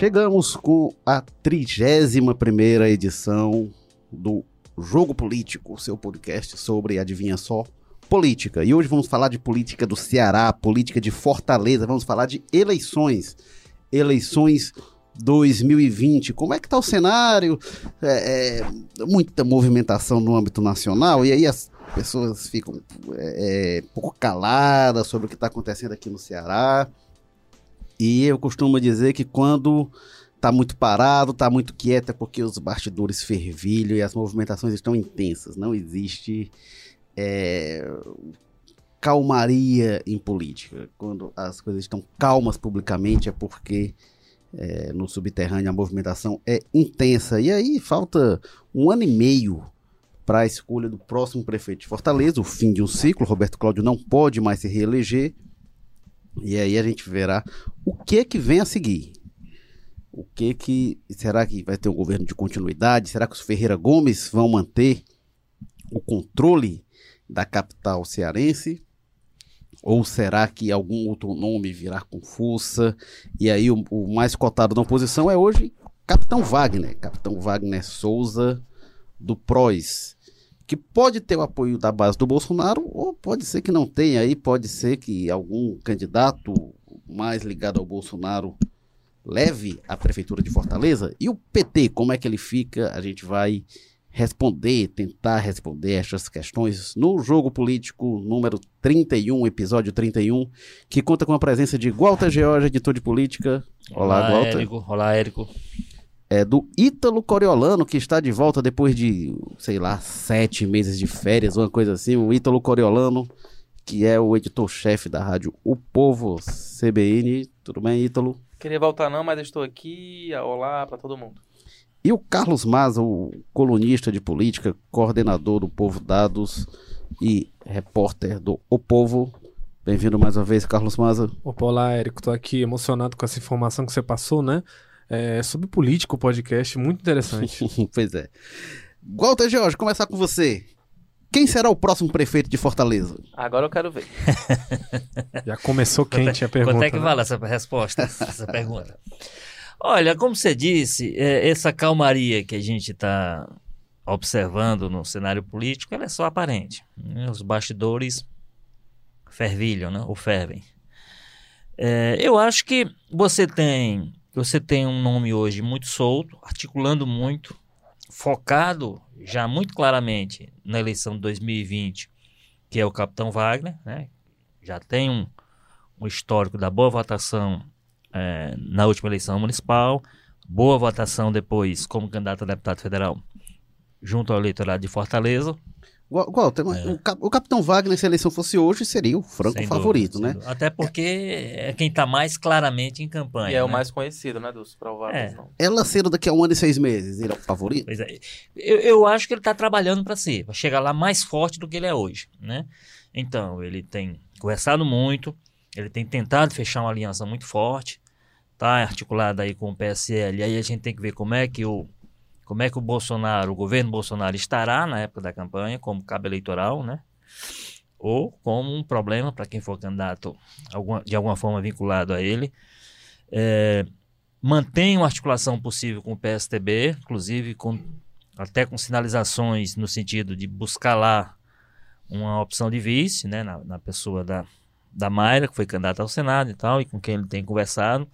Chegamos com a 31 primeira edição do Jogo Político, seu podcast sobre, adivinha só, política. E hoje vamos falar de política do Ceará, política de Fortaleza, vamos falar de eleições. Eleições 2020. Como é que tá o cenário? É, é, muita movimentação no âmbito nacional, e aí as pessoas ficam é, é pouco caladas sobre o que está acontecendo aqui no Ceará. E eu costumo dizer que quando tá muito parado, tá muito quieto, é porque os bastidores fervilham e as movimentações estão intensas. Não existe é, calmaria em política. Quando as coisas estão calmas publicamente é porque é, no subterrâneo a movimentação é intensa. E aí falta um ano e meio para a escolha do próximo prefeito de Fortaleza, o fim de um ciclo. Roberto Cláudio não pode mais se reeleger. E aí a gente verá o que que vem a seguir. O que que será que vai ter um governo de continuidade? Será que os Ferreira Gomes vão manter o controle da capital cearense? Ou será que algum outro nome virá com força? E aí o, o mais cotado da oposição é hoje Capitão Wagner, Capitão Wagner Souza do PROS que pode ter o apoio da base do Bolsonaro, ou pode ser que não tenha, aí pode ser que algum candidato mais ligado ao Bolsonaro leve a prefeitura de Fortaleza. E o PT, como é que ele fica? A gente vai responder, tentar responder essas questões no jogo político número 31, episódio 31, que conta com a presença de Walter George, editor de política. Olá, Olá Walter. Érico. Olá, Érico é, do Ítalo Coriolano, que está de volta depois de, sei lá, sete meses de férias, uma coisa assim. O Ítalo Coriolano, que é o editor-chefe da rádio O Povo CBN. Tudo bem, Ítalo? Queria voltar não, mas estou aqui. Olá para todo mundo. E o Carlos Maza, o colunista de política, coordenador do Povo Dados e repórter do O Povo. Bem-vindo mais uma vez, Carlos Maza. Opa, olá, Érico. Estou aqui emocionado com essa informação que você passou, né? É sobre político o podcast, muito interessante. pois é. Walter Jorge, começar com você. Quem será o próximo prefeito de Fortaleza? Agora eu quero ver. Já começou quente a pergunta. Quanto é que né? vale essa resposta, essa pergunta? Olha, como você disse, é, essa calmaria que a gente está observando no cenário político, ela é só aparente. Né? Os bastidores fervilham, né? ou fervem. É, eu acho que você tem você tem um nome hoje muito solto, articulando muito, focado já muito claramente na eleição de 2020, que é o Capitão Wagner, né? já tem um, um histórico da boa votação é, na última eleição municipal, boa votação depois como candidato a deputado federal junto ao eleitorado de Fortaleza, Walter, é. o, o, Capitão Wagner, se a eleição fosse hoje, seria o franco sem favorito, dúvida, né? Até porque é quem está mais claramente em campanha. E é né? o mais conhecido, né, dos prováveis. É. Ela sendo daqui a um ano e seis meses, ele é o favorito? Pois é. Eu, eu acho que ele está trabalhando para ser, para chegar lá mais forte do que ele é hoje, né? Então, ele tem conversado muito, ele tem tentado fechar uma aliança muito forte, tá articulado aí com o PSL, e aí a gente tem que ver como é que o como é que o Bolsonaro, o governo Bolsonaro estará na época da campanha como cabo eleitoral, né? Ou como um problema para quem for candidato de alguma forma vinculado a ele. É, mantém uma articulação possível com o PSTB, inclusive com, até com sinalizações no sentido de buscar lá uma opção de vice, né, na, na pessoa da, da Mayra, que foi candidata ao Senado e tal, e com quem ele tem conversado.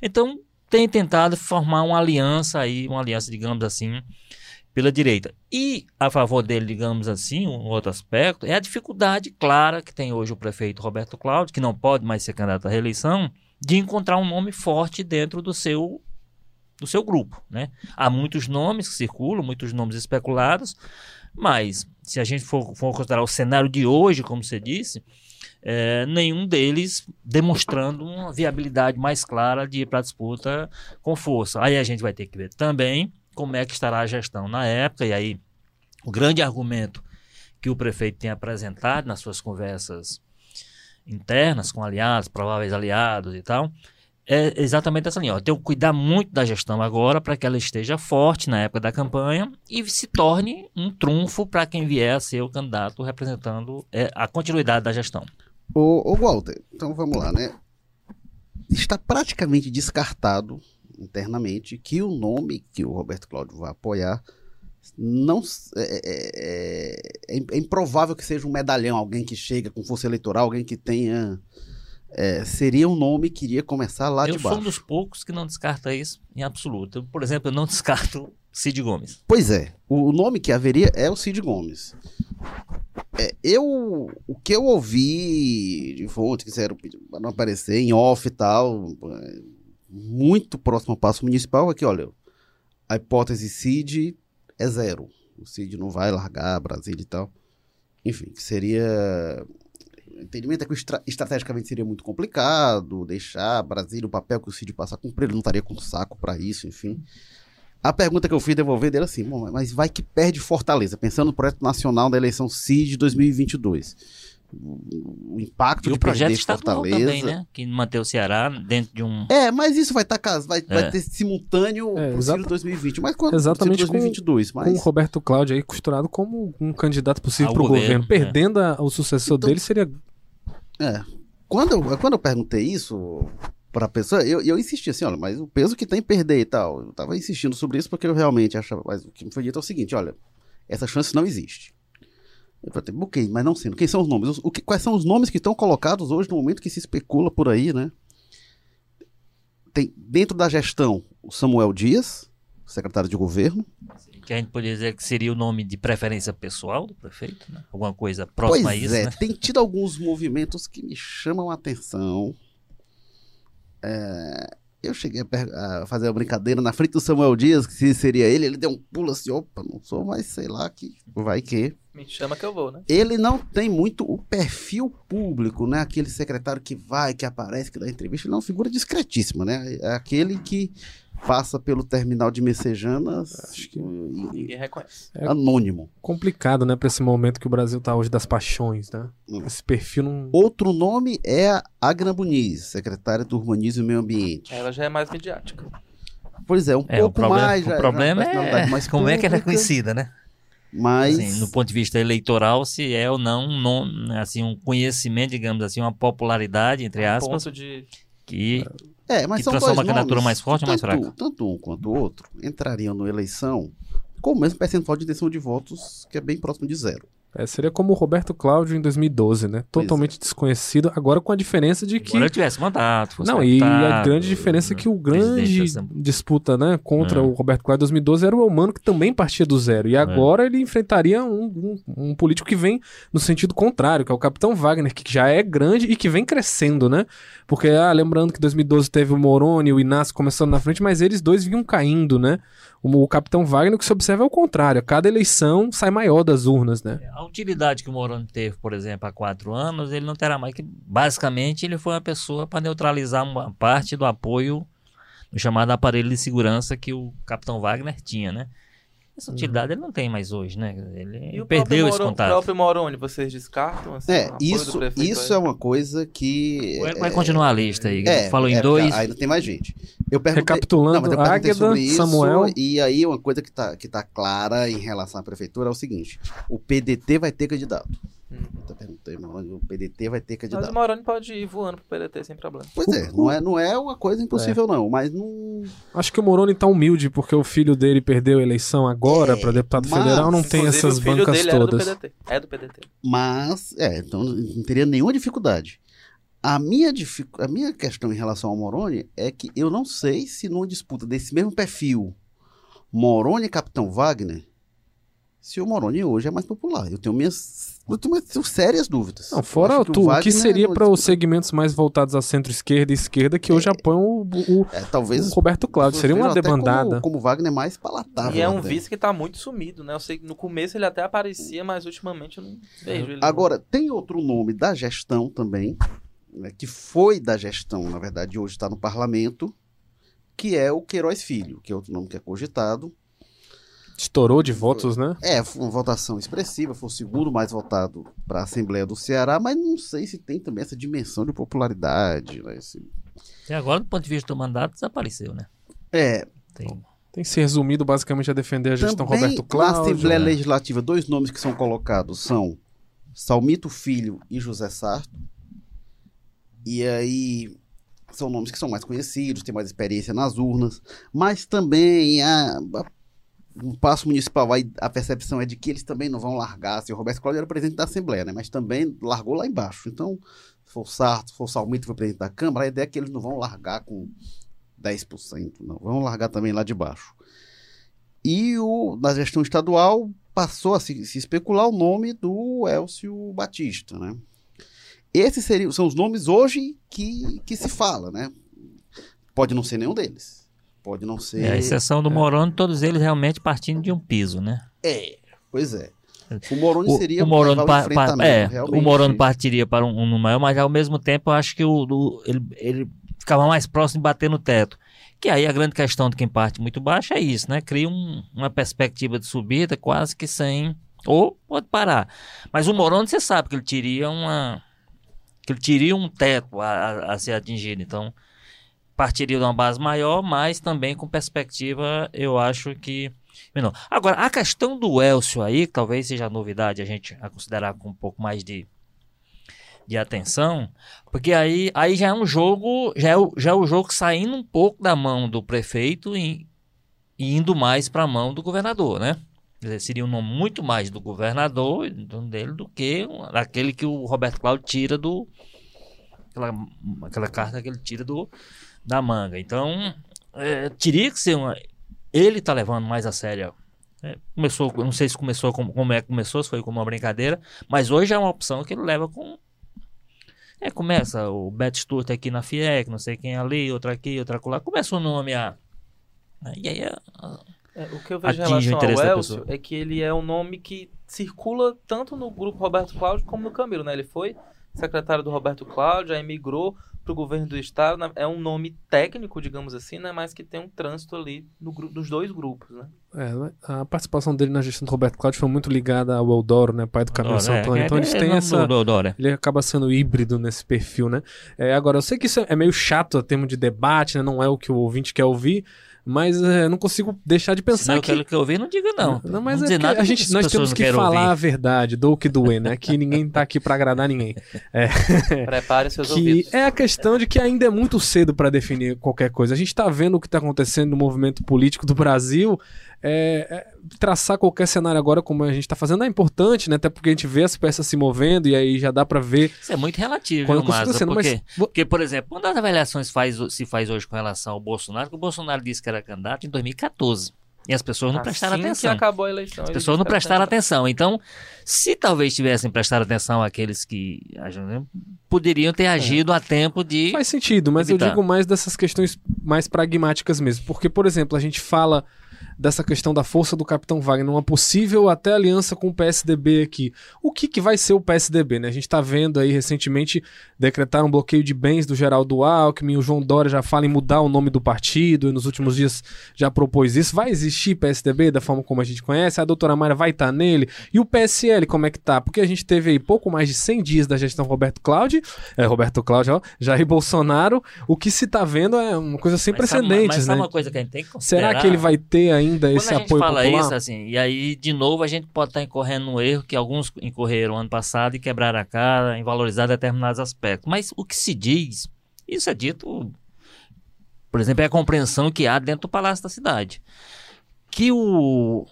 Então, tem tentado formar uma aliança aí, uma aliança, digamos assim, pela direita. E a favor dele, digamos assim, um outro aspecto, é a dificuldade clara que tem hoje o prefeito Roberto Cláudio, que não pode mais ser candidato à reeleição, de encontrar um nome forte dentro do seu do seu grupo, né? Há muitos nomes que circulam, muitos nomes especulados, mas se a gente for, for considerar o cenário de hoje, como você disse, é, nenhum deles demonstrando uma viabilidade mais clara de ir para a disputa com força. Aí a gente vai ter que ver também como é que estará a gestão na época, e aí o grande argumento que o prefeito tem apresentado nas suas conversas internas com aliados, prováveis aliados e tal, é exatamente essa linha. Ó, tem que cuidar muito da gestão agora para que ela esteja forte na época da campanha e se torne um trunfo para quem vier a ser o candidato representando é, a continuidade da gestão. Ô, ô Walter, então vamos lá, né? Está praticamente descartado internamente que o nome que o Roberto Cláudio vai apoiar não s- é, é- é- é improvável que seja um medalhão, alguém que chega com força eleitoral, alguém que tenha. é, seria um nome que iria começar lá eu de sou baixo. um dos poucos que não descarta isso em absoluto. Eu, por exemplo, eu não descarto Cid Gomes. Pois é, o nome que haveria é o Cid Gomes. É, eu, o que eu ouvi de fontes que quiseram não aparecer em off e tal, é, muito próximo ao passo municipal, é que, olha, a hipótese Cid é zero. O Cid não vai largar Brasília e tal. Enfim, que seria. O entendimento é que estra- estrategicamente seria muito complicado deixar Brasília o papel que o Cid passa a cumprir, ele não estaria com saco para isso, enfim. A pergunta que eu fui devolver dele assim, "Bom, mas vai que perde Fortaleza, pensando no projeto nacional da eleição CID de 2022. O o impacto E de o projeto perder estadual Fortaleza. também, né? Que manter o Ceará dentro de um. É, mas isso vai estar vai, vai É. ter simultâneo É, pro exata- Ciro 2020, mas quando Exatamente Ciro 2022, Com o mas Roberto Cláudio aí costurado como um candidato possível Ao para o governo, governo. é. Perdendo a- o sucessor Então- dele seria. é, quando eu, quando eu perguntei isso pra pessoa, eu, eu insisti assim, olha, mas o peso que tem em perder e tal, eu tava insistindo sobre isso porque eu realmente achava, mas o que me foi dito é o seguinte, olha, essa chance não existe. Eu falei, ok, mas não sendo, quem são os nomes? O que- quais são os nomes que estão colocados hoje no momento que se especula por aí, né? Tem dentro da gestão o Samuel Dias, secretário de governo, Que a gente poderia dizer que seria o nome de preferência pessoal do prefeito, né? Alguma coisa próxima pois a isso, é, né? tem tido alguns movimentos que me chamam a atenção. É, eu cheguei a, a fazer uma brincadeira na frente do Samuel Dias, que se seria ele, ele deu um pulo assim, opa, não sou, mas sei lá que vai que. Me chama que eu vou, né? Ele não tem muito o perfil público, né? Aquele secretário que vai, que aparece, que dá entrevista, ele é uma figura discretíssima, né? É aquele que passa pelo terminal de Messejanas Acho que- e- Ninguém reconhece. É. anônimo. complicado, né, para esse momento que o Brasil tá hoje das paixões, né? Hum. Esse perfil não. Outro nome é a Agna Muniz, secretária do Urbanismo e Meio Ambiente. Ela já é mais midiática. Pois é, um É, o pouco problema, mais. o já- problema já personalidade é mais como é que ela é pública, conhecida, né? Mas. Assim, no ponto de vista eleitoral, se é ou não um, nome, assim, um conhecimento, digamos assim, uma popularidade, entre A aspas, ponto de. Que é, mas que são transforma dois a candidatura nomes mais forte ou mais tanto- fraca? Tanto um quanto o outro entrariam na eleição com o mesmo percentual de intenção de votos, que é bem próximo de zero. É, seria como o Roberto Cláudio em 2012, né? Pois é. Totalmente desconhecido, agora com a diferença de que. agora tivesse mandato, fosse Não, e a deputado, grande diferença é que o grande disputa, né, contra É. o Roberto Cláudio em 2012 era o Elmano, que também partia do zero. E agora ele enfrentaria um, um- um político que vem no sentido contrário, que é o Capitão Wagner, que já é grande e que vem crescendo, né? Porque, ah, lembrando que em 2012 teve o Moroni e o Inácio começando na frente, mas eles dois vinham caindo, né? O, Capitão Wagner, o que se observa é o contrário. Cada eleição sai maior das urnas, né? A utilidade que o Moroni teve, por exemplo, há quatro anos, ele não terá mais que. Basicamente, ele foi uma pessoa para neutralizar uma parte do apoio no chamado aparelho de segurança que o Capitão Wagner tinha, né? Essa utilidade ele não tem mais hoje, né? Ele E perdeu esse contato. O próprio Moroni, vocês descartam? Assim, É, isso, isso aí? é uma coisa que. Vai, vai continuar a lista aí. É, Falou é, em dois. Ainda tem mais gente. Eu perguntei, Recapitulando, Não, mas eu perguntei Águeda, sobre isso, Samuel. E aí uma coisa que tá, que tá clara em relação à prefeitura é o seguinte: o PDT vai ter candidato. Hum. Perguntei, mas o PDT vai ter Mas candidato. o Moroni pode ir voando pro PDT sem problema. Pois é, não é, não é uma coisa impossível, não, mas não. Acho que o Moroni tá humilde porque o filho dele perdeu a eleição agora É, para deputado mas, federal, não tem Inclusive, essas o filho bancas dele era do todas. PDT. É do PDT. Mas, é, então não teria nenhuma dificuldade. A minha, dificu- a minha questão em relação ao Moroni é que eu não sei se numa disputa desse mesmo perfil, Moroni e Capitão Wagner, se o Moroni hoje é mais popular. Eu tenho minhas, eu tenho minhas sérias dúvidas. Não, fora tu, o que seria para os segmentos mais voltados a centro-esquerda e esquerda que hoje apoiam o, o- É, talvez o Roberto Cláudio. Seria uma debandada. Como, como Wagner mais palatável. e é um até. vice que tá muito sumido, né? Eu sei que no começo ele até aparecia, mas ultimamente eu não vejo ele. Agora, tem outro nome da gestão também, né, que foi da gestão, na verdade, hoje está no parlamento, que é o Queiroz Filho, que é outro nome que é cogitado. Estourou de votos, né? É, foi uma votação expressiva, foi o segundo mais votado para a Assembleia do Ceará, mas não sei se tem também essa dimensão de popularidade. Né, esse- E agora, do ponto de vista do mandato, desapareceu, né? É, Tem- Tem se resumido basicamente a defender a gestão também Roberto na Cláudio. Assembleia né? Legislativa, dois nomes que são colocados são Salmito Filho e José Sarto. E aí, são nomes que são mais conhecidos, têm mais experiência nas urnas, mas também a, a, o passo municipal, vai, a percepção é de que eles também não vão largar. Assim, o Roberto Cláudio era presidente da Assembleia, né? mas também largou lá embaixo. Então, se for Sarto, se foi presidente da Câmara, a ideia é que eles não vão largar com 10%, não. Vão largar também lá de baixo. E o, na gestão estadual passou a se, se especular o nome do Elcio Batista, né? Esses seriam, são os nomes hoje que, que se fala, né? Pode não ser nenhum deles. Pode não ser. É, a exceção do Moroni, todos eles realmente partindo de um piso, né? É, pois é. O Moroni O, seria o Moroni pa- pa- é, realmente. o Moroni partiria para um, um número maior, mas ao mesmo tempo eu acho que o, do- ele, ele ficava mais próximo de bater no teto. Que aí a grande questão de quem parte muito baixo é isso, né? Cria um- uma perspectiva de subida quase que sem. Ou pode parar. Mas o Moroni, você sabe que ele teria uma. que ele teria um teto a, a- a ser atingido. Então, partiria de uma base maior, mas também com perspectiva, eu acho que menor. Agora, a questão do Elcio aí, talvez seja novidade a gente a considerar com um pouco mais de, de atenção, porque aí, aí já é um jogo, já é, o, já é o jogo saindo um pouco da mão do prefeito e, e indo mais para a mão do governador, né? Dizer, seria um nome muito mais do governador do dele do que aquele que o Roberto Cláudio tira do aquela, aquela carta que ele tira do da manga. Então, é, teria que ser uma ele tá levando mais a sério. É, começou, não sei se começou como, como é que começou, se foi como uma brincadeira, mas hoje é uma opção que ele leva com. É, começa o Beto Sturt aqui na FIEC, não sei quem ali, outra aqui, outra lá. Começa o nome a. E aí é, É, o que eu vejo em relação ao Elcio é que ele é um nome que circula tanto no grupo Roberto Cláudio como no Camilo, né? Ele foi secretário do Roberto Cláudio, aí migrou para o governo do estado. né? É um nome técnico, digamos assim, né? Mas que tem um trânsito ali no dos dois grupos, né? É, a participação dele na gestão do Roberto Cláudio foi muito ligada ao Eudoro, né, pai do Camilo Dora, é, Santana. Então é, eles é têm nome essa... do- do Dória. Ele acaba sendo híbrido nesse perfil, né? É, agora, eu sei que isso é meio chato a termo de debate, né? Não é o que o ouvinte quer ouvir, mas é, não consigo deixar de não pensar é que... aquilo que eu ouvi, não diga não. Não, mas não é nada a gente, nós temos não que falar ouvir. a verdade, do que doer, né? Que ninguém tá aqui pra agradar ninguém. Prepare seus que ouvidos. é a questão de que ainda é muito cedo para definir qualquer coisa. A gente está vendo o que está acontecendo no movimento político do Brasil. É, é, traçar qualquer cenário agora, como a gente está fazendo, é importante, né? Até porque a gente vê as peças se movendo e aí já dá para ver Isso é muito relativo, quando viu, Maza? acontecendo. Porque, Mas porque, por exemplo, quando as avaliações faz, se faz hoje com relação ao Bolsonaro, que o Bolsonaro disse que era candidato em 2014. E as pessoas não prestaram assim atenção. que acabou a eleição. As pessoas não prestaram atenção. Então, se talvez tivessem prestado atenção aqueles que agem- poderiam ter agido a tempo de. Faz sentido, mas eu evitar. digo mais dessas questões mais pragmáticas mesmo. Porque, por exemplo, a gente fala dessa questão da força do Capitão Wagner, uma possível até aliança com o PSDB aqui. O que, que vai ser o PSDB, né? A gente tá vendo aí recentemente decretar um bloqueio de bens do Geraldo Alckmin, o João Dória já fala em mudar o nome do partido, e nos últimos dias já propôs isso. Vai existir PSDB da forma como a gente conhece? A doutora Mayra vai estar nele? E o PSL, como é que tá? Porque a gente teve aí pouco mais de 100 dias da gestão Roberto Cláudio, é, Roberto Cláudio, ó, Jair Bolsonaro, o que se tá vendo é uma coisa sem Mas sabe- precedentes, mas sabe né? uma coisa que a gente tem que considerar? Será que ele vai ter ainda Quando esse a gente apoio fala popular? isso, assim, e aí, de novo, a gente pode estar incorrendo no erro que alguns incorreram ano passado e quebraram a cara em valorizar determinados aspectos. Mas o que se diz, isso é dito, por exemplo, é a compreensão que há dentro do Palácio da Cidade. Que o.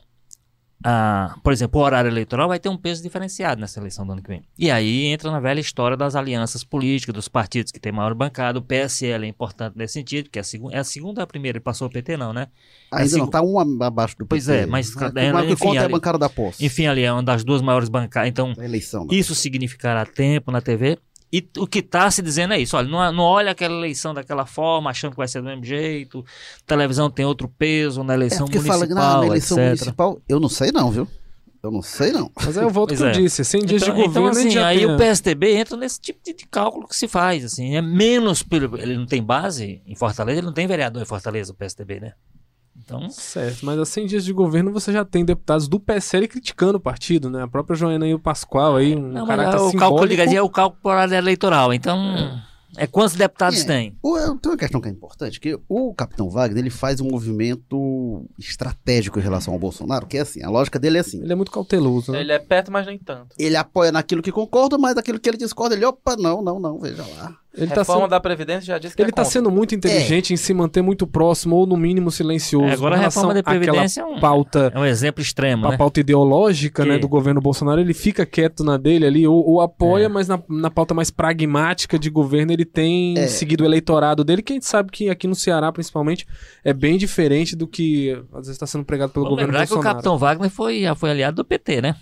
a- por exemplo, o horário eleitoral vai ter um peso diferenciado nessa eleição do ano que vem. E aí entra na velha história das alianças políticas, dos partidos que têm maior bancada. O PSL é importante nesse sentido, que é a, segu é a segunda a primeira? Ele passou o PT, não, né? Ainda Assim, não, tá um abaixo do PT. Pois é, mas- Mas, é, o que enfim, conta é a ali- bancada da posse. Enfim, ali é uma das duas maiores bancadas. Então, eleição. isso significará tempo na TV. E o que está se dizendo é isso. Olha, não, não olha aquela eleição daquela forma, achando que vai ser do mesmo jeito. Televisão tem outro peso na É eleição porque fala que municipal, na, na eleição etc. municipal, eu não sei não, viu? Eu não sei não. Mas aí eu volto ao que Pois eu é. disse, 100 dias Então, de então, governo gente assim, aí tem, o né? PSDB entra nesse tipo de, de cálculo que se faz. Assim, é menos. pelo- Ele não tem base em Fortaleza, ele não tem vereador em Fortaleza, o PSDB, né? Então, Certo, mas a 100 dias de governo você já tem deputados do PSL criticando o partido, né? A própria Joana e o Pascoal aí, um não, mas caráter é o cálculo de é o cálculo eleitoral. Então, é quantos deputados É. tem? O- eu- Tem uma questão que é importante, que o Capitão Wagner ele faz um movimento estratégico em relação ao Bolsonaro, que é assim, a lógica dele é assim. Ele é muito cauteloso, né? Ele é perto, mas nem tanto. Ele apoia naquilo que concorda, mas naquilo que ele discorda, ele, opa, não, não, não, veja lá. Ele tá Reforma sendo, da Previdência já disse que ele é tá sendo muito inteligente em se manter muito próximo ou no mínimo silencioso. É, agora a reforma da Previdência é um- pauta É um exemplo extremo, a né? pauta ideológica Que- né, do governo Bolsonaro, ele fica quieto na dele ali, ou, ou apoia, É. mas na, na pauta mais pragmática de governo ele tem É. seguido o eleitorado dele, que a gente sabe que aqui no Ceará, principalmente, é bem diferente do que às vezes está sendo pregado pelo Vamos governo lembrar que o Bolsonaro. Capitão Wagner foi, já foi aliado do PT, né?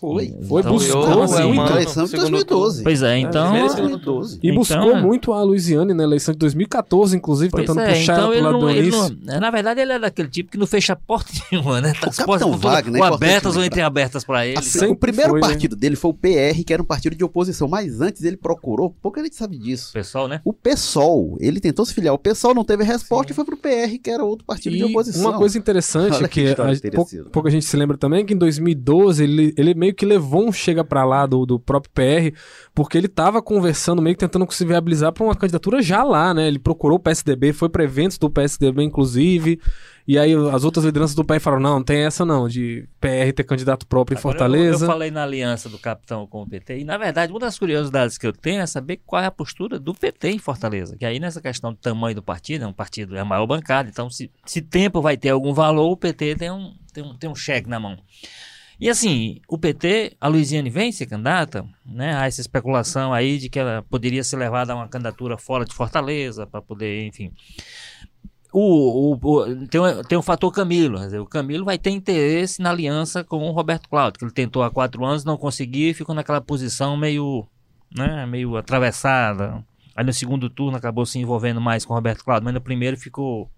Foi, Então, foi, Então, buscou eu- assim, é uma-. Na eleição de segundo 2012. Pois é, então... e segundo 2012. E Então, buscou é. muito a Luiziane na eleição de 2014, inclusive, tentando é, puxar então ela ele pro lado não, ele Na verdade, ele é daquele tipo que não fecha porta nenhuma, né? Tá O as portas Capitão Wagner, é ou abertas ou entreabertas pra ele. Assim, o primeiro foi, né? partido dele foi o PR, que era um partido de oposição, mas antes ele procurou, pouca gente sabe disso. Pessoal, né? O PSOL, ele tentou se filiar. O PSOL não teve resposta e foi pro PR, que era outro partido de E oposição. uma coisa interessante Olha que que a, pouca gente se lembra também é que em 2012 ele, ele meio que levou um chega pra lá do, do próprio PR, porque ele tava conversando, meio que tentando se viabilizar pra uma candidatura já lá, né? Ele procurou o PSDB, foi pra eventos do PSDB, inclusive. E aí as outras lideranças do PR falaram: não, não tem essa não, de PR ter candidato próprio em Agora, Fortaleza. Eu, eu falei na aliança do capitão com o PT, e na verdade, uma das curiosidades que eu tenho é saber qual é a postura do PT em Fortaleza. Que aí nessa questão do tamanho do partido, é um partido, é a maior bancada, então se, se tempo vai ter algum valor, o PT tem um, tem um, tem um cheque na mão. E assim, o PT, a Luiziane vem ser candidata, né? Há essa especulação aí de que ela poderia ser levada a uma candidatura fora de Fortaleza, para poder, enfim. O, o- o- tem, tem o fator Camilo. o Camilo vai ter interesse na aliança com o Roberto Cláudio, que ele tentou há quatro anos, não conseguiu e ficou naquela posição meio, né, meio atravessada. Aí no segundo turno acabou se envolvendo mais com o Roberto Cláudio, mas no primeiro ficou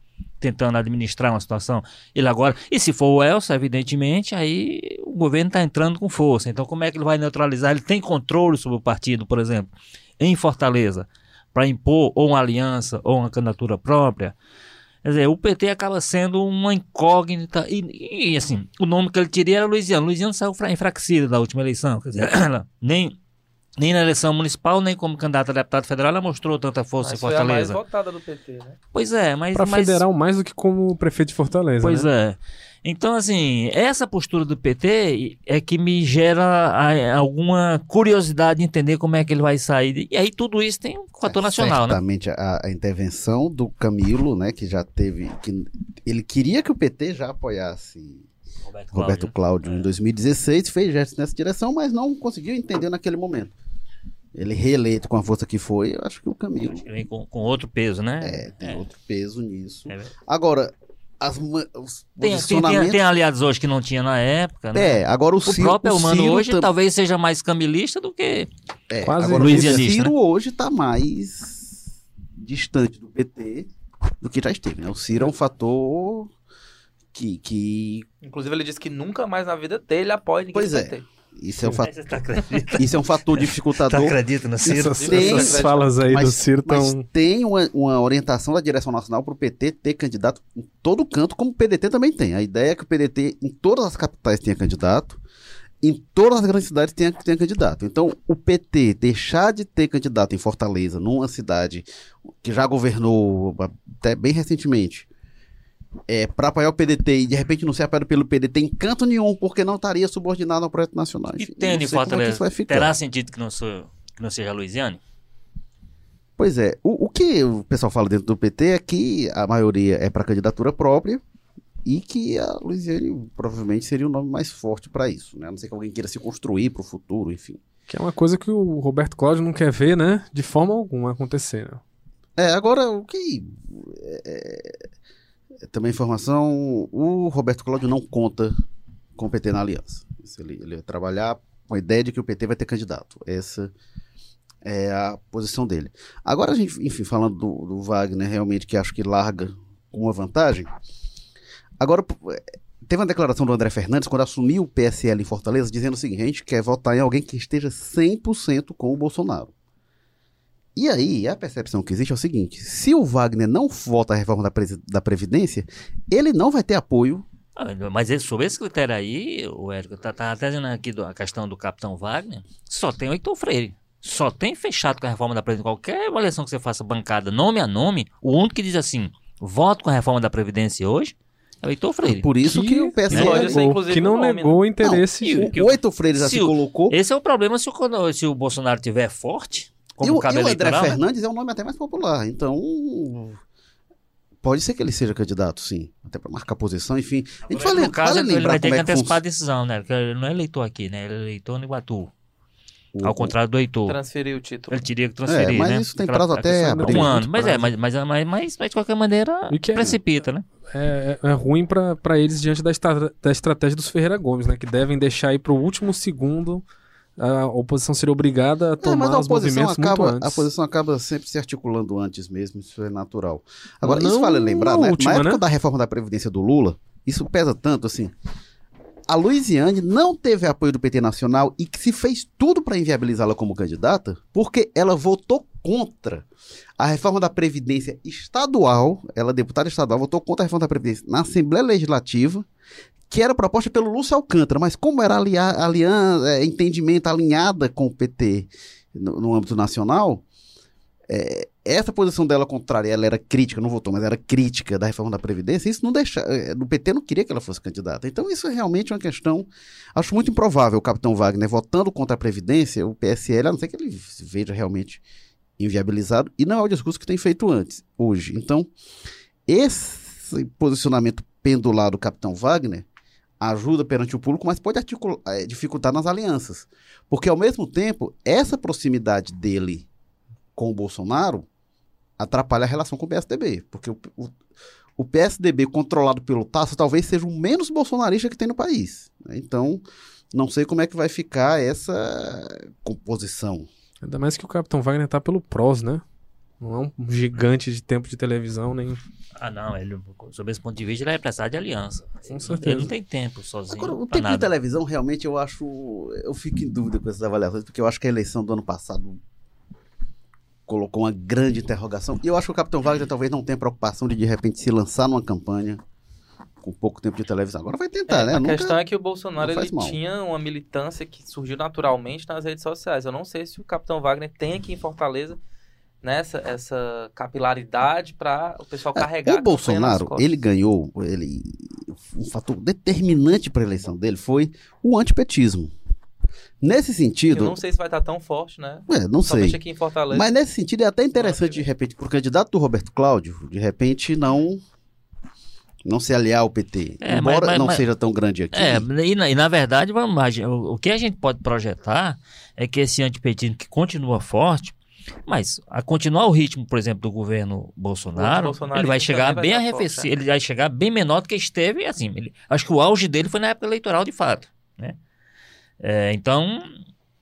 tentando administrar uma situação. Ele agora, e se for o Elcio, evidentemente, aí o governo está entrando com força. Então, como é que ele vai neutralizar? Ele tem controle sobre o partido, por exemplo, em Fortaleza, para impor ou uma aliança ou uma candidatura própria. Quer dizer, o PT acaba sendo uma incógnita. E, e, assim, o nome que ele teria era Luiziano. Luiziano saiu fra- enfraquecida da última eleição. Quer dizer, nem, nem na eleição municipal, nem como candidata a deputado federal, ela mostrou tanta força Mas em foi a mais Fortaleza. votada do PT, né? Pois é, mas. Pra mas, federal mais do que como prefeito de Fortaleza. Pois né? é. Então, assim, essa postura do PT é que me gera a- alguma curiosidade de entender como é que ele vai sair. E aí tudo isso tem um fator É, nacional, né? Certamente a, a intervenção do Camilo, né, que já teve, que ele queria que o PT já apoiasse Roberto Roberto Cláudio. Cláudio em 2016, fez gestos nessa direção, mas não conseguiu entender naquele momento. Ele reeleito com a força que foi, eu acho que o Camilo Acho que vem com, com outro peso, né? é, tem É. outro peso nisso. É. Agora, as, os Tem, tem, tem, posicionamentos... tem aliados hoje que não tinha na época, né? É, agora o, O Ciro, próprio o Elmano Ciro hoje tam- talvez seja mais camilista do que. é, quase agora o luisianista, Ciro hoje está mais distante do PT do que já esteve. Né? O Ciro é um fator que, que Inclusive, ele disse que nunca mais na vida dele apoia ninguém Pois do é. PT. Isso é um, fa- Você tá isso é um fator tá dificultador. acredita no Ciro? Essas, Tem- essas falas aí mas- do Ciro Mas estão. tem uma, uma orientação da direção nacional para o PT ter candidato em todo canto, como o PDT também tem. A ideia é que o PDT em todas as capitais tenha candidato, em todas as grandes cidades tenha, tenha candidato. Então, o PT deixar de ter candidato em Fortaleza, numa cidade que já governou até bem recentemente, é, para apoiar o PDT e de repente não ser apoiado pelo PDT em canto nenhum, porque não estaria subordinado ao projeto nacional. E Enfim, tendo não em sei como é que Fortaleza, vai ficar. terá sentido que não, sou, que não seja a Luiziane? Pois é, o, o que o pessoal fala dentro do PT é que a maioria é para candidatura própria e que a Luiziane provavelmente seria o nome mais forte para isso, né? A não ser que alguém queira se construir para o futuro, enfim. Que é uma coisa que o Roberto Cláudio não quer ver, né? De forma alguma acontecer. né? É, agora o que é, é, também informação, o Roberto Cláudio não conta com o PT na aliança. Ele, ele vai trabalhar com a ideia de que o PT vai ter candidato. Essa é a posição dele. Agora a gente, enfim, falando do, do Wagner, realmente que acho que larga uma vantagem. Agora, teve uma declaração do André Fernandes quando assumiu o PSL em Fortaleza, dizendo o seguinte: a gente quer votar em alguém que esteja 100% com o Bolsonaro. E aí, a percepção que existe é o seguinte: se o Wagner não vota a reforma da, presi- da Previdência, ele não vai ter apoio. Ah, Mas esse- sobre esse critério aí, o Érico, tá, tá até dizendo aqui do- a questão do capitão Wagner, só tem o Heitor Freire. Só tem fechado com a reforma da Previdência. Qualquer avaliação que você faça bancada, nome a nome, o único que diz assim, voto com a reforma da Previdência hoje, é o Heitor Freire. Por isso que, o PSL. Ser, negou, inclusive, que não nome, negou o interesse. Não, e de- o- que O, Heitor Freire já se se o- colocou. Esse é o problema se o, se o Bolsonaro tiver forte, como e, o- cabo e o André? Fernandes é um nome até mais popular, então pode ser que ele seja candidato, sim, até para marcar posição, enfim. A gente Agora, vale, no caso, ele vai ter como que é que antecipar a decisão, né? Porque ele não é eleitor aqui, né? Ele é eleitor no Iguatu. o- Ao contrário do Heitor. Transferir o título. Ele teria que transferir, É, mas né? isso tem prazo até abril. tem um ano. Mas é, mas, mas, mas, mas, mas de qualquer maneira, que é- precipita, né? É, é- é ruim pra pra eles diante da, estra- da estratégia dos Ferreira Gomes, né? Que devem deixar aí pro último segundo. A oposição seria obrigada a É, tomar mas a os oposição, acaba, antes. a oposição acaba sempre se articulando antes mesmo, isso é natural. Agora, Não isso vale lembrar, né? última, na época né? da reforma da Previdência do Lula, isso pesa tanto assim. A Luiziane não teve apoio do PT Nacional e que se fez tudo para inviabilizá-la como candidata, porque ela votou contra a reforma da Previdência estadual, ela, deputada estadual, votou contra a reforma da Previdência na Assembleia Legislativa, que era proposta pelo Lúcio Alcântara, mas como era alia- aliança, é, entendimento alinhada com o PT no, no âmbito nacional, é, essa posição dela contrária, ela era crítica, não votou, mas era crítica da reforma da Previdência, isso não deixa. é, O PT não queria que ela fosse candidata. Então, isso é realmente uma questão. Acho muito improvável o capitão Wagner votando contra a Previdência, o PSL, a não ser que ele se veja realmente inviabilizado, e não é o discurso que tem feito antes, hoje. Então, esse posicionamento pendular do capitão Wagner ajuda perante o público, mas pode eh, dificultar nas alianças. Porque, ao mesmo tempo, essa proximidade dele com o Bolsonaro atrapalha a relação com o PSDB. Porque o, o, o PSDB controlado pelo Tasso talvez seja o menos bolsonarista que tem no país. né? Então, não sei como é que vai ficar essa composição. Ainda mais que o Capitão Wagner tá pelo PROS, né? Não é um gigante de tempo de televisão, nem. Ah, não. Ele, sob esse ponto de vista, ele é empresário de aliança. Com Ele certeza. não tem tempo sozinho. Agora, o tempo de nada. televisão, realmente, eu acho. Eu fico em dúvida com essas avaliações, porque eu acho que a eleição do ano passado colocou uma grande interrogação. E eu acho que o Capitão Wagner talvez não tenha preocupação de, de repente, se lançar numa campanha com pouco tempo de televisão. Agora vai tentar, É, né? a Nunca- questão é que o Bolsonaro ele mal. tinha uma militância que surgiu naturalmente nas redes sociais. Eu não sei se o Capitão Wagner tem aqui em Fortaleza nessa essa capilaridade para o pessoal carregar É, o Bolsonaro, ele ganhou, ele, um fator determinante para a eleição dele foi o antipetismo. Nesse Eu sentido, não sei se vai estar tão forte, né? é, não sei. Aqui em Fortaleza. Mas nesse sentido é até interessante, de repente, para o candidato do Roberto Cláudio, de repente não não se aliar ao PT. É, Embora mas- mas- não mas- seja tão grande aqui. É, e na, e na verdade, vamos lá, o, o que a gente pode projetar é que esse antipetismo que continua forte, mas a continuar o ritmo, por exemplo, do governo Bolsonaro, ele vai chegar vai bem arrefecido, é. ele vai chegar bem menor do que esteve, assim, ele- acho que o auge dele foi na época eleitoral de fato, né? É, então,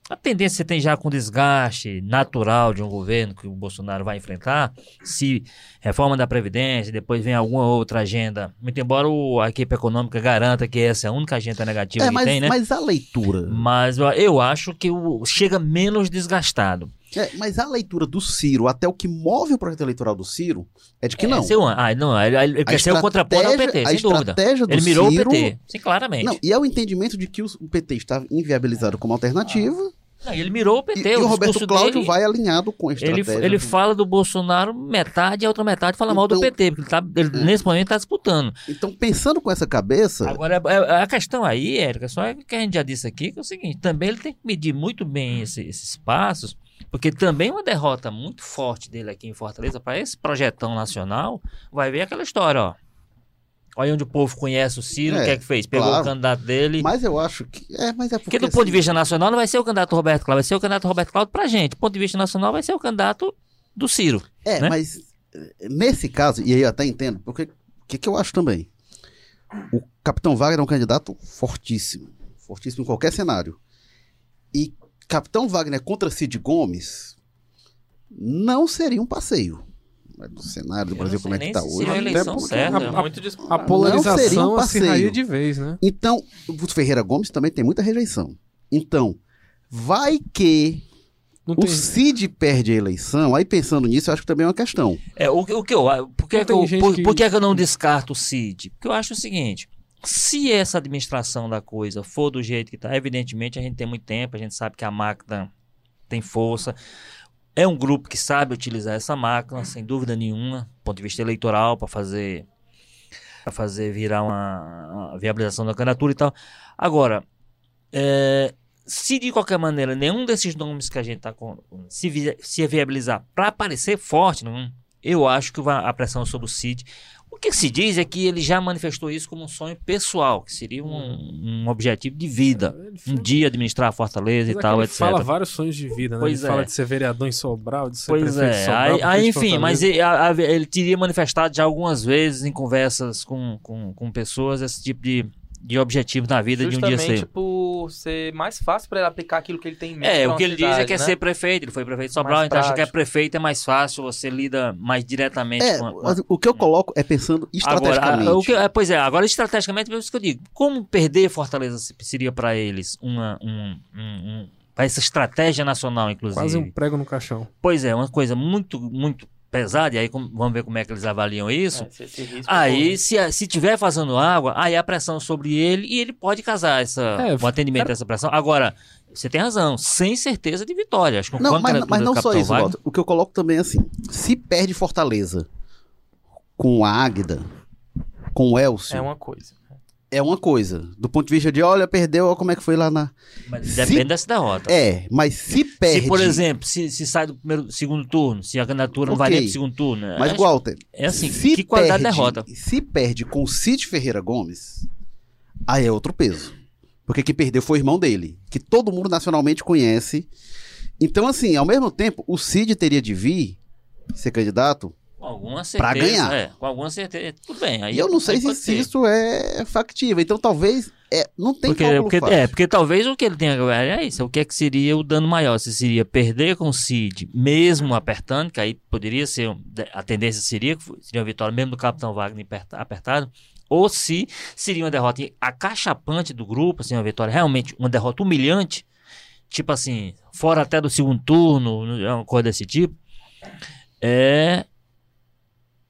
a tendência que você tem já com desgaste natural de um governo que o Bolsonaro vai enfrentar, se reforma da Previdência, depois vem alguma outra agenda, muito embora o- a equipe econômica garanta que essa é a única agenda negativa É, que mas, tem, né? mas a leitura. Mas eu, eu acho que o, chega menos desgastado. É, mas a leitura do Ciro, até o que move o projeto eleitoral do Ciro, é de que É, não. ser um- ah, não, ele, ele quer ser o contraponto ao PT, sem dúvida. Ele mirou Ciro, o PT, sim, claramente. Não, e é o entendimento de que o o PT estava inviabilizado como alternativa Não, ele mirou o e, PT. e o Roberto Cláudio dele, vai alinhado com a Ele, estratégia. ele do- fala do Bolsonaro metade e a outra metade fala mal do Então- PT, porque ele tá, ele, nesse momento está disputando. Então, pensando com essa cabeça, Agora, é- é- a questão aí, Érica, só é que a gente já disse aqui, que é o seguinte, também ele tem que medir muito bem esse- esses passos, porque também uma derrota muito forte dele aqui em Fortaleza, para esse projetão nacional, vai ver aquela história, ó. Olha onde o povo conhece o Ciro, É, o que é que fez? Pegou claro. o candidato dele. mas eu acho que. É, mas é porque. Porque do ponto de assim, vista nacional não vai ser o candidato Roberto Cláudio, vai ser o candidato Roberto Cláudio pra gente. Do ponto de vista nacional vai ser o candidato do Ciro. É, né? mas eh, nesse caso, e aí eu até entendo, porque o que, que eu acho também? O Capitão Wagner é um candidato fortíssimo. Fortíssimo em qualquer cenário. E Capitão Wagner contra Cid Gomes não seria um passeio. No cenário do Eu Brasil, como é que está se hoje. a até porque-. É polarização um passeio. de vez, né? Então, o Ferreira Gomes também tem muita rejeição. Então, vai que Não o tem, Cid perde a eleição, aí pensando nisso, eu acho que também é uma questão. É, o, que- o que eu. Por que, Não que eu, por, que- por que que eu não descarto o Cid? Porque eu acho o seguinte: se essa administração da coisa for do jeito que está, evidentemente a gente tem muito tempo, a gente sabe que a máquina tem força. É um grupo que sabe utilizar essa máquina, sem dúvida nenhuma, do ponto de vista eleitoral, para fazer para fazer virar uma, uma viabilização da candidatura e tal. Agora, é, se de qualquer maneira nenhum desses nomes que a gente está se, vi- se viabilizar para aparecer forte, não, eu acho que a pressão sobre o Cid. O que se diz é que ele já manifestou isso como um sonho pessoal, que seria um, um objetivo de vida. Um dia administrar a Fortaleza e é tal, etc. fala vários sonhos de vida, né? Pois ele fala é. de ser vereador em Sobral, de ser Pois prefeito de é, Sobral, aí, aí, enfim, mas ele, a- a- ele teria manifestado já algumas vezes em conversas com, com, com pessoas esse tipo de, de objetivo na vida de um dia Justamente ser. por ser mais fácil para ele aplicar aquilo que ele tem em mente. É, o que ele diz é cidade, que é né? ser prefeito. Ele foi prefeito de Sobral, Mais então acha que é prefeito é mais fácil, você lida mais diretamente É, com a- com a- mas o que eu coloco é pensando estrategicamente. Agora, a- o que- é, pois é, agora estrategicamente é isso que eu digo. Como perder Fortaleza se- seria para eles uma, um, um, um- essa estratégia nacional, inclusive? Quase um prego no caixão. Pois é, uma coisa muito, muito pesada, e aí como- vamos ver como é que eles avaliam isso. É, risco, Aí, pô, se, se tiver fazendo água, aí a pressão sobre ele e ele pode casar essa, É, o atendimento dessa pressão. Agora, você tem razão, sem certeza de vitória. Acho que Não, mas, mas não só isso, Wagner- Walter. O que eu coloco também é assim: se perde Fortaleza com a Águida, com o Elcio, é uma coisa. É uma coisa. Do ponto de vista de, olha, perdeu, olha como é que foi lá na. Mas se- depende dessa derrota. É, mas se perde. Se, por exemplo, se, se sai do primeiro, segundo turno, se a candidatura não vai nem pro segundo turno. né? Mas, Acho- Walter, é assim, se que qualidade de perde- derrota. Se perde com o Cid Ferreira Gomes, aí é outro peso. Porque quem perdeu foi o irmão dele, que todo mundo nacionalmente conhece. Então, assim, ao mesmo tempo, o Cid teria de vir ser candidato. Com alguma certeza. Pra ganhar. É, com alguma certeza. Tudo bem. Aí, E eu não sei se, se isso é factível. Então, talvez. É, não tem Porque, porque, é, porque talvez o que ele tenha que é isso. O que é que seria o dano maior? Se seria perder com o Cid, mesmo apertando, que aí poderia ser. A tendência seria que seria uma vitória mesmo do Capitão Wagner aperta- apertado. Ou se seria uma derrota acachapante do grupo, assim, uma vitória realmente, uma derrota humilhante, tipo assim, fora até do segundo turno, é uma coisa desse tipo. É.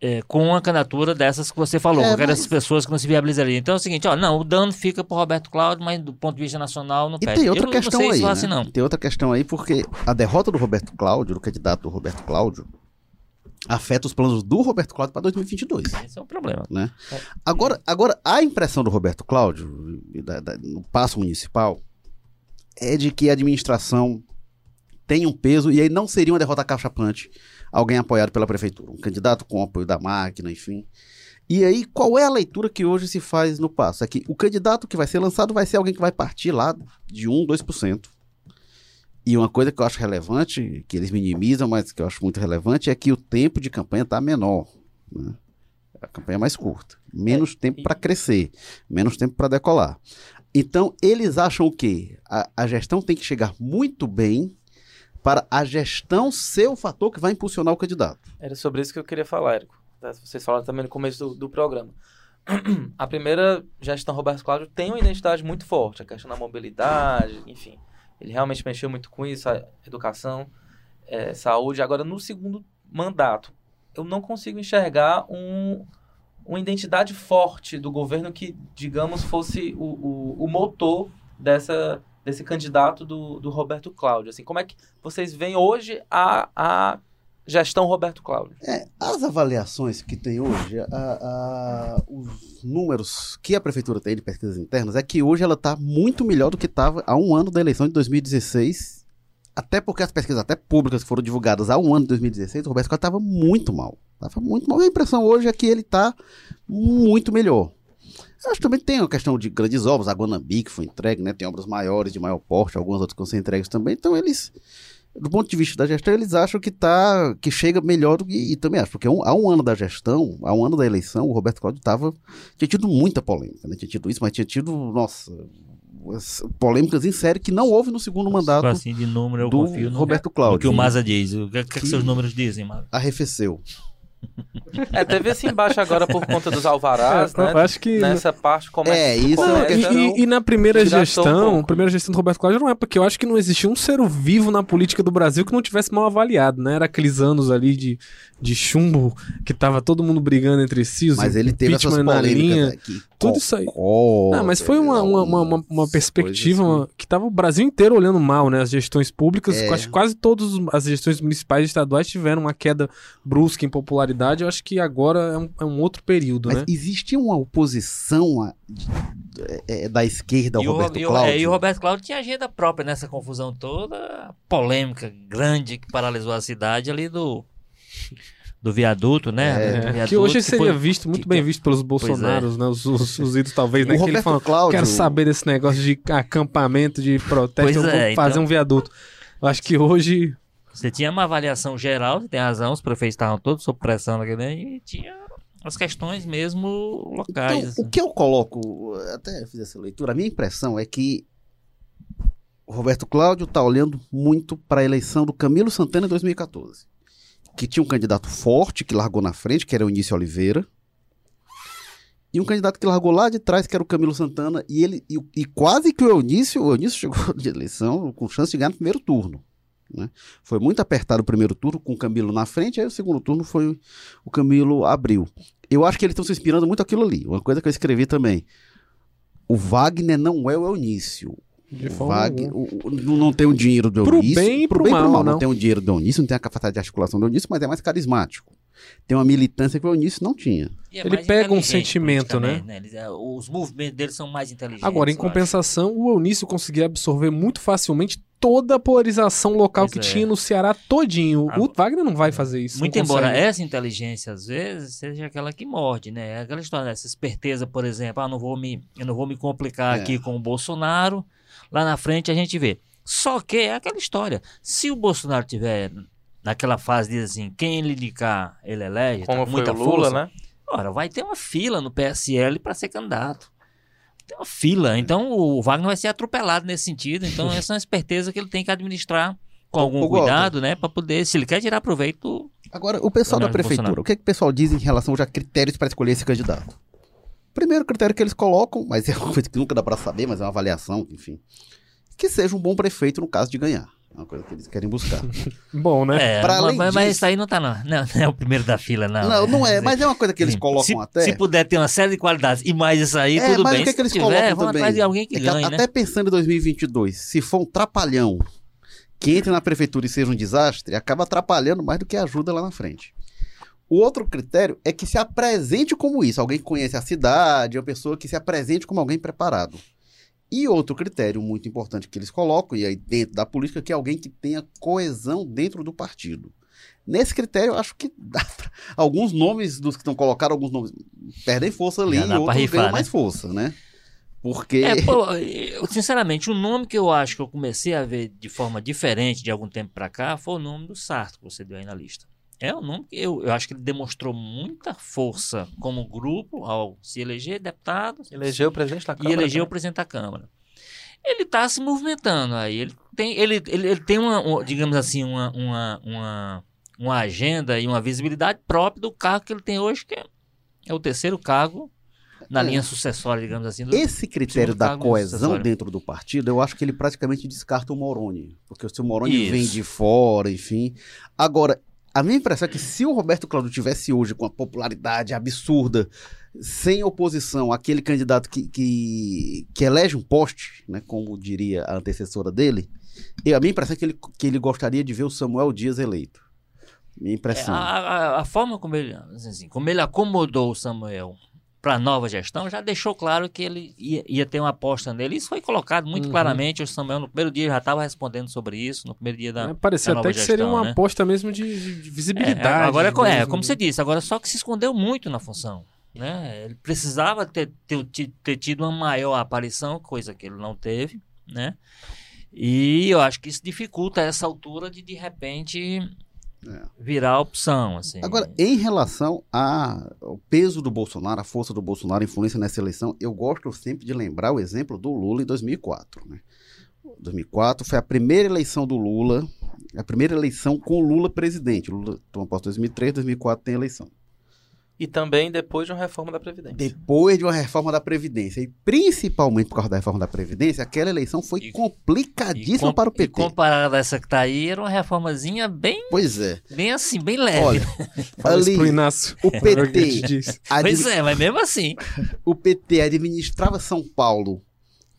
é, com a candidatura dessas que você falou, É, qualquer mas- pessoas que não se viabilizariam. Então é o seguinte, ó, não, o dano fica pro Roberto Cláudio, mas do ponto de vista nacional não E perde. tem outra Eu questão aí. né? assim, não. Tem outra questão aí, porque a derrota do Roberto Cláudio, do candidato do Roberto Cláudio, afeta os planos do Roberto Cláudio para 2022. Esse é o problema. Agora, agora, a impressão do Roberto Cláudio, da- da- no passo municipal, é de que a administração tem um peso, e aí não seria uma derrota cachapante alguém apoiado pela prefeitura, um candidato com apoio da máquina, enfim. E aí, qual é a leitura que hoje se faz no passo? É que o candidato que vai ser lançado vai ser alguém que vai partir lá de 1, 2%. E uma coisa que eu acho relevante, que eles minimizam, mas que eu acho muito relevante, é que o tempo de campanha está menor. né? A campanha é mais curta. Menos tempo e- para crescer, menos tempo para decolar. Então, eles acham o quê? A, a gestão tem que chegar muito bem para a gestão ser o fator que vai impulsionar o candidato. Era sobre isso que eu queria falar, Érico. Tá? Vocês falaram também no começo do, do programa. A primeira gestão Roberto Cláudio tem uma identidade muito forte, a questão da mobilidade, enfim. Ele realmente mexeu muito com isso, a educação, eh, saúde. Agora, no segundo mandato, eu não consigo enxergar um, uma identidade forte do governo que, digamos, fosse o, o, o motor dessa, desse candidato do, do Roberto Cláudio. Assim, como é que vocês veem hoje a, a gestão Roberto Cláudio? É, as avaliações que tem hoje, a- a- os números que a prefeitura tem de pesquisas internas, é que hoje ela está muito melhor do que estava há um ano da eleição de 2016. Até porque as pesquisas até públicas que foram divulgadas há um ano de 2016, o Roberto Cláudio estava muito mal. Estava muito mal. A impressão hoje é que ele está muito melhor. Acho que também tem a questão de grandes obras, a Guanambi que foi entregue, né? Tem obras maiores, de maior porte, algumas outras que vão ser entregues também. Então eles, do ponto de vista da gestão, eles acham que tá, que chega melhor do que, e também acho, porque um- há um ano da gestão, há um ano da eleição, o Roberto Cláudio tava, tinha tido muita polêmica, né? Tinha tido isso, mas tinha tido, nossa, as polêmicas em série que não houve no segundo mandato assim, de número, eu do confio no, Roberto Cláudio. que o Maza diz. O que, é que Que- seus números dizem, Maza? Arrefeceu. É, teve esse embaixo agora por conta dos alvarás, É, eu né? acho que Nessa parte começa. É, isso é começa- questão- E, e na primeira um gestão, pouco. primeira gestão do Roberto Cláudio não é porque eu acho que não existia um ser vivo na política do Brasil que não tivesse mal avaliado, né? Era aqueles anos ali de, de chumbo que tava todo mundo brigando entre si, os Mas ele teve essas linha. que tudo isso aí. Ah, mas foi uma, uma, uma, uma- uma perspectiva assim. que tava o Brasil inteiro olhando mal, né? As gestões públicas, É. quase, quase todas as gestões municipais e estaduais tiveram uma queda brusca em popularidade. Eu acho que agora é um, é um outro período, Mas né? existia uma oposição a- é, é, da esquerda ao E o, Roberto e o- Cláudio? é, e o Roberto Cláudio tinha agenda própria nessa confusão toda, polêmica grande que paralisou a cidade ali do, do viaduto, né? É, Do É, viaduto, que hoje seria foi- visto, muito que- bem que- visto pelos bolsonaros, né? Os, os, os ídolos, talvez, né? O Que ele Roberto fala, Cláudio... quero saber desse negócio de acampamento, de protesto, Pois eu vou é, fazer então- um viaduto. Eu acho que hoje... Você tinha uma avaliação geral, você tem razão, os prefeitos estavam todos sob pressão naquele né, e tinha as questões mesmo locais. Então, assim. o que eu coloco, até fiz essa leitura, a minha impressão é que o Roberto Cláudio está olhando muito para a eleição do Camilo Santana em 2014, que tinha um candidato forte que largou na frente, que era o Início Oliveira, e um candidato que largou lá de trás, que era o Camilo Santana, e ele e, e quase que o Eunício, o Eunício chegou de eleição com chance de ganhar no primeiro turno. né? Foi muito apertado o primeiro turno, com o Camilo na frente, aí o segundo turno foi o Camilo abriu. Eu acho que eles estão se inspirando muito aquilo ali. Uma coisa que eu escrevi também. O Wagner não é o Eunício. De O alguma. o- o- não tem o dinheiro do Pro Eunício. bem e pro mal, não. Não tem o dinheiro do Eunício, não tem a capacidade de articulação do Eunício, mas é mais carismático. Tem uma militância que o Eunício não tinha. É Ele pega um sentimento, né? Eles, é, os movimentos deles são mais inteligentes. Agora, em eu acho. compensação, o Eunício conseguia absorver muito facilmente toda a polarização local Pois que é. tinha no Ceará todinho. O Agora- Wagner não vai fazer isso. Muito embora consegue. essa inteligência, às vezes, seja aquela que morde, né? É aquela história, né? essa esperteza, por exemplo, ah, não vou me, eu não vou me complicar É. aqui com o Bolsonaro, lá na frente a gente vê. Só que é aquela história, se o Bolsonaro tiver naquela fase de assim, quem ele indicar, ele elege, tá Como com foi muita o Lula, força, né? Ora, vai ter uma fila no PSL para ser candidato. Tem uma fila. Então o Wagner vai ser atropelado nesse sentido. Então essa é uma esperteza que ele tem que administrar com algum Walter. cuidado, né? Para poder, se ele quer tirar proveito. Agora, o pessoal da prefeitura, o que, é que o pessoal diz em relação já a critérios para escolher esse candidato? Primeiro critério que eles colocam, mas é uma coisa que nunca dá para saber, mas é uma avaliação, enfim. Que seja um bom prefeito no caso de ganhar. É uma coisa que eles querem buscar. Bom, né? É, Pra mas, além mas- mas disso- isso aí não tá, não. Não, não é o primeiro da fila, não. Não, não é, mas é uma coisa que eles colocam se, até. Se puder ter uma série de qualidades e mais isso aí, É, tudo mas bem. o que, é que Se eles tiver, colocam também? atrás de alguém que É que ganhe, até né? pensando em 2022, se for um trapalhão que entre na prefeitura e seja um desastre, acaba atrapalhando mais do que ajuda lá na frente. O outro critério é que se apresente como isso, alguém que conhece a cidade, uma pessoa que se apresente como alguém preparado. E outro critério muito importante que eles colocam, e aí dentro da política, que é alguém que tenha coesão dentro do partido. Nesse critério, eu acho que dá pra... alguns nomes dos que estão colocados, alguns nomes perdem força ali e outros rifar, ganham né? mais força, né? Porque. É, pô, eu, sinceramente, o nome que eu acho que eu comecei a ver de forma diferente de algum tempo pra cá foi o nome do Sarto, que você deu aí na lista. É um nome que eu, eu acho que ele demonstrou muita força como grupo ao se eleger deputado Elegeu o presidente da e Câmara. elegeu o presidente da Câmara. Ele está se movimentando aí. Ele tem, ele, ele, ele tem uma, uma, digamos assim, uma, uma, uma, uma agenda e uma visibilidade própria do cargo que ele tem hoje, que é, é o terceiro cargo na É. linha sucessória, digamos assim. Esse critério da coesão dentro do partido, eu acho que ele praticamente descarta o Moroni. Porque se o Moroni Isso. vem de fora, enfim. Agora, a minha impressão é que se o Roberto Cláudio tivesse hoje com a popularidade absurda, sem oposição, aquele candidato que, que, que elege um poste, né, como diria a antecessora dele, eu, a minha impressão é que ele, que ele gostaria de ver o Samuel Dias eleito. Minha É, impressão. a, a- a forma como ele, assim, como ele acomodou o Samuel para a nova gestão já deixou claro que ele ia, ia ter uma aposta nele. Isso foi colocado muito Uhum. claramente. O Samuel, no primeiro dia, já estava respondendo sobre isso, no primeiro dia da. É, Parecia da até que seria gestão, uma né? aposta mesmo de, de- de É, visibilidade. agora é, é, mesmo. como você disse, agora só que se escondeu muito na função. Né? Ele precisava ter, ter, ter tido uma maior aparição, coisa que ele não teve. Né? E eu acho que isso dificulta essa altura de de repente É. virar opção. Assim. Agora, em relação ao peso do Bolsonaro, a força do Bolsonaro, a influência nessa eleição, eu gosto sempre de lembrar o exemplo do Lula em 2004. Né? 2004 foi a primeira eleição do Lula, a primeira eleição com o Lula presidente. Lula toma posse em 2003, 2004 tem eleição. E também depois de uma reforma da Previdência. Depois de uma reforma da Previdência. E principalmente por causa da reforma da Previdência, aquela eleição foi E- complicadíssima com- para o E PT. comparada a essa que tá aí, era uma reformazinha bem, Pois é. bem assim, bem leve. Olha, ali, pro Inácio. o PT, pois é, mas mesmo assim. o PT administrava São Paulo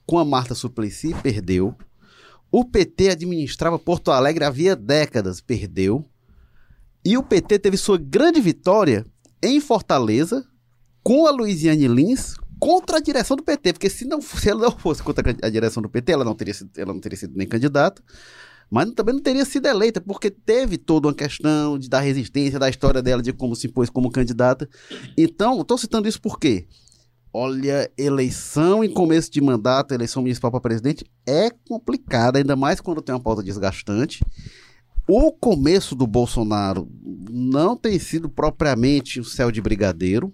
com a Marta Suplicy e perdeu. O PT administrava Porto Alegre havia décadas, perdeu. E o PT teve sua grande vitória em Fortaleza com a Luiziane Lins contra a direção do PT, porque se, não, se ela não fosse contra a direção do PT, ela não teria sido, ela não teria sido nem candidata, mas também não teria sido eleita, porque teve toda uma questão de, da resistência, da história dela, de como se impôs como candidata. Então, estou citando isso por quê? Olha, eleição em começo de mandato, eleição municipal para presidente é complicada, ainda mais quando tem uma pauta desgastante. O começo do Bolsonaro não tem sido propriamente um céu de brigadeiro.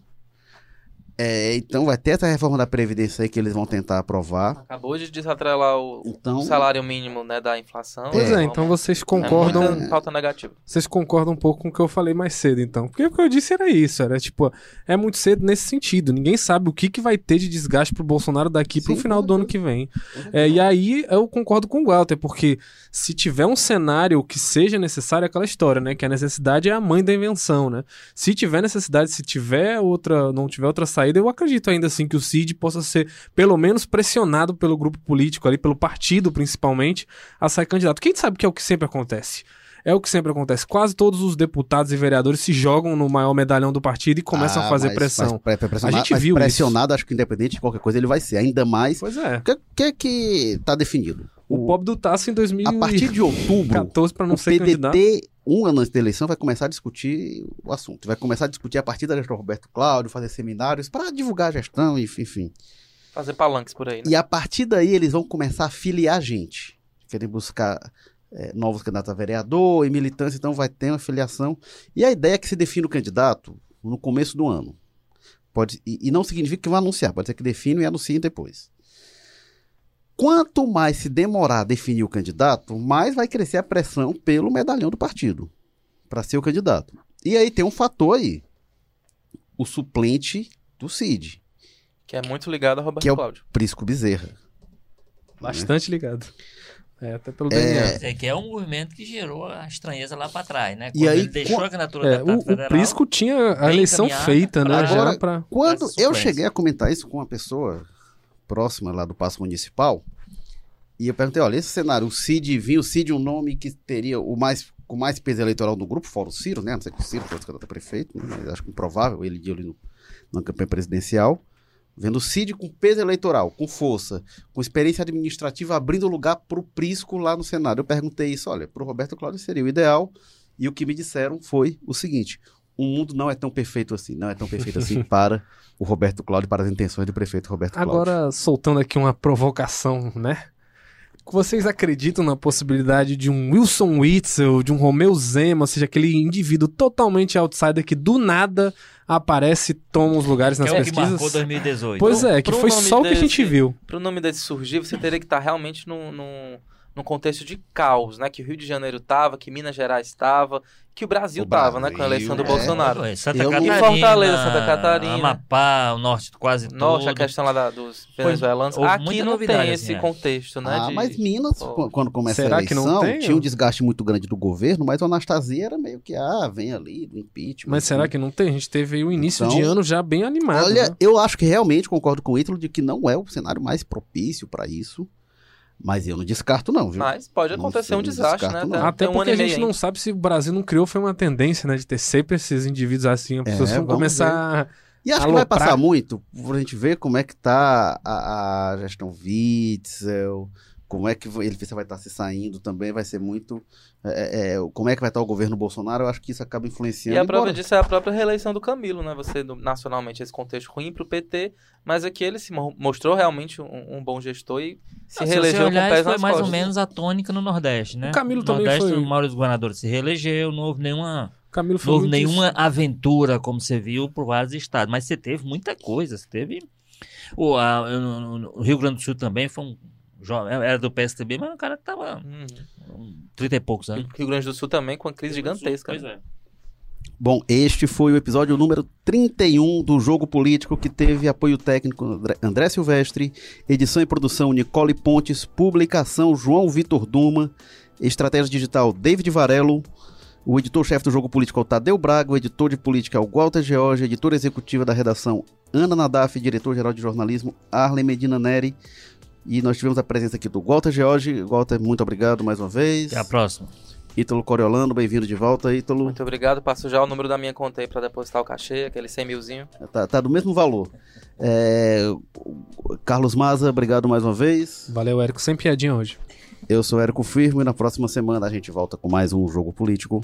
É, então vai ter essa reforma da Previdência aí que eles vão tentar aprovar. Acabou de desatrelar o, Então, o salário mínimo né, da inflação. Pois é, Vamos- então vocês é concordam. muita pauta negativa. Vocês concordam um pouco com o que eu falei mais cedo, então. Porque o que eu disse era isso, era tipo, é muito cedo nesse sentido. Ninguém sabe o que, que vai ter de desgaste pro Bolsonaro daqui pro Sim, final com do ano que vem. É, e aí eu concordo com o Walter, porque se tiver um cenário que seja necessário, é aquela história, né? Que a necessidade é a mãe da invenção, né? Se tiver necessidade, se tiver outra, não tiver outra saída, eu acredito ainda assim que o Cid possa ser pelo menos pressionado pelo grupo político ali, pelo partido principalmente, a sair candidato. Quem sabe que é o que sempre acontece? É o que sempre acontece. Quase todos os deputados e vereadores se jogam no maior medalhão do partido e começam a Ah, fazer mas- pressão. mas pressionado, A gente mas viu pressionado, acho que independente de qualquer coisa, ele vai ser. Ainda mais. Pois é. O que, que que tá definido? O pobre do Tasso em 2014 A partir de outubro, para não o ser candidato. Um ano antes da eleição, vai começar a discutir o assunto. Vai começar a discutir a partir da gestão Roberto Cláudio, fazer seminários para divulgar a gestão, enfim. Fazer palanques por aí, né? E a partir daí eles vão começar a filiar gente. Querem buscar é, novos candidatos a vereador e militância, então vai ter uma filiação. E a ideia é que se define o candidato no começo do ano. Pode, e, e não significa que vão anunciar, pode ser que definem e anunciem depois. Quanto mais se demorar a definir o candidato, mais vai crescer a pressão pelo medalhão do partido para ser o candidato. E aí tem um fator aí. O suplente do Cid, Que é muito ligado a Roberto Que é o- Cláudio. Prisco Bezerra. Bastante ligado. É, até pelo É, DNA. Isso aqui é um movimento que gerou a estranheza lá pra trás, né? E Quando aí, ele deixou qua- a candidatura É, da o, deputado o federal. Prisco tinha a eleição feita, né? pra- Agora- pra... Quando Essa eu cheguei a comentar isso com uma pessoa próxima lá do Paço Municipal, e eu perguntei, olha, esse cenário, o Cid vinha, o Cid um nome que teria o mais, com mais peso eleitoral do grupo, fora o Ciro, né? Não sei que o Ciro fosse candidato a prefeito, né? mas acho improvável ele ir ali no, na campanha presidencial. Vendo o Cid com peso eleitoral, com força, com experiência administrativa, abrindo lugar para o Prisco lá no Senado. Eu perguntei isso, olha, para o Roberto Cláudio seria o ideal, e o que me disseram foi o seguinte: o mundo não é tão perfeito assim, não é tão perfeito assim para o Roberto Cláudio, para as intenções do prefeito Roberto Cláudio. Agora, soltando aqui uma provocação, né? Vocês acreditam na possibilidade de um Wilson Witzel, de um Romeu Zema, ou seja, aquele indivíduo totalmente outsider que do nada aparece e toma os lugares Que nas é o que pesquisas? marcou 2018. Pois é, que Pro foi nome só o que a gente desse- viu. Para o nome desse surgir, você teria que estar realmente num, num, num contexto de caos, né? Que o Rio de Janeiro tava, que Minas Gerais estava, que o Brasil O tava, né? Com a Brasil, eleição do é. Bolsonaro. Ué, Santa Eu Catarina, Fortaleza, Santa Catarina. Amapá, o norte quase Norte, a todo. questão lá da- dos venezuelanos. houve Aqui não tem assim, esse é. contexto, né? Ah, de- mas Minas, Pô. qu- quando começa Será a que não eleição, tem, tinha um desgaste muito grande do governo, mas o Anastasia era meio que, ah, vem ali, do impeachment. Mas será que não tem? A gente teve aí o início Então, de ano já bem animado. Olha, né? eu acho que realmente concordo com o Ítalo de que não é o cenário mais propício para isso, mas eu não descarto não, viu? Mas pode Não acontecer sei, um não desastre, né? não. Até tem um porque a gente não ainda. sabe se o Brasil não criou, foi uma tendência, né? De ter sempre esses indivíduos assim. As É, pessoas vão vamos começar. E acho que vai aloprar. passar muito pra gente ver como é que tá a, a gestão Witzel, como é que ele vai estar se saindo também, vai ser muito. é, é, como é que vai estar o governo Bolsonaro, eu acho que isso acaba influenciando. E a prova embora- disso é a própria reeleição do Camilo, né? Você, nacionalmente, esse contexto ruim pro PT, mas aqui ele se mo- mostrou realmente um, um bom gestor e se Ah, se reelegeu você com olhar, pés isso foi nas mais ou costas. menos a tônica no Nordeste, né? O Camilo no também Nordeste, foi- o maior dos governadores se reelegeu, não houve nenhuma, Camilo não houve nenhuma isso. aventura, como você viu, por vários estados. Mas você teve muita coisa, você teve... O, a- no Rio Grande do Sul também foi um era do PSDB, mas um cara que tava Uhum. um, 30 e poucos anos. Rio Grande do Sul também com uma crise gigantesca. Pois né? é. Bom, este foi o episódio número 31 do Jogo Político, que teve apoio técnico André, André Silvestre, edição e produção Nicole Pontes, publicação João Vitor Duma, estratégia digital David Varelo, o editor-chefe do Jogo Político é o Tadeu Braga, o editor de política é o Walter George, editora executiva da redação Ana Nadaf, diretor-geral de jornalismo Arlen Medina Neri, e nós tivemos a presença aqui do Walter George. Walter, muito obrigado mais uma vez. Até a próxima. Ítalo Coriolano, bem-vindo de volta, Ítalo. Muito obrigado. Passo já o número da minha conta aí pra depositar o cachê, aquele 100 milzinho. Tá, tá do mesmo valor. É, Carlos Maza, obrigado mais uma vez. Valeu, Érico. Sem piadinha hoje. Eu sou Érico Firmo e na próxima semana a gente volta com mais um Jogo Político.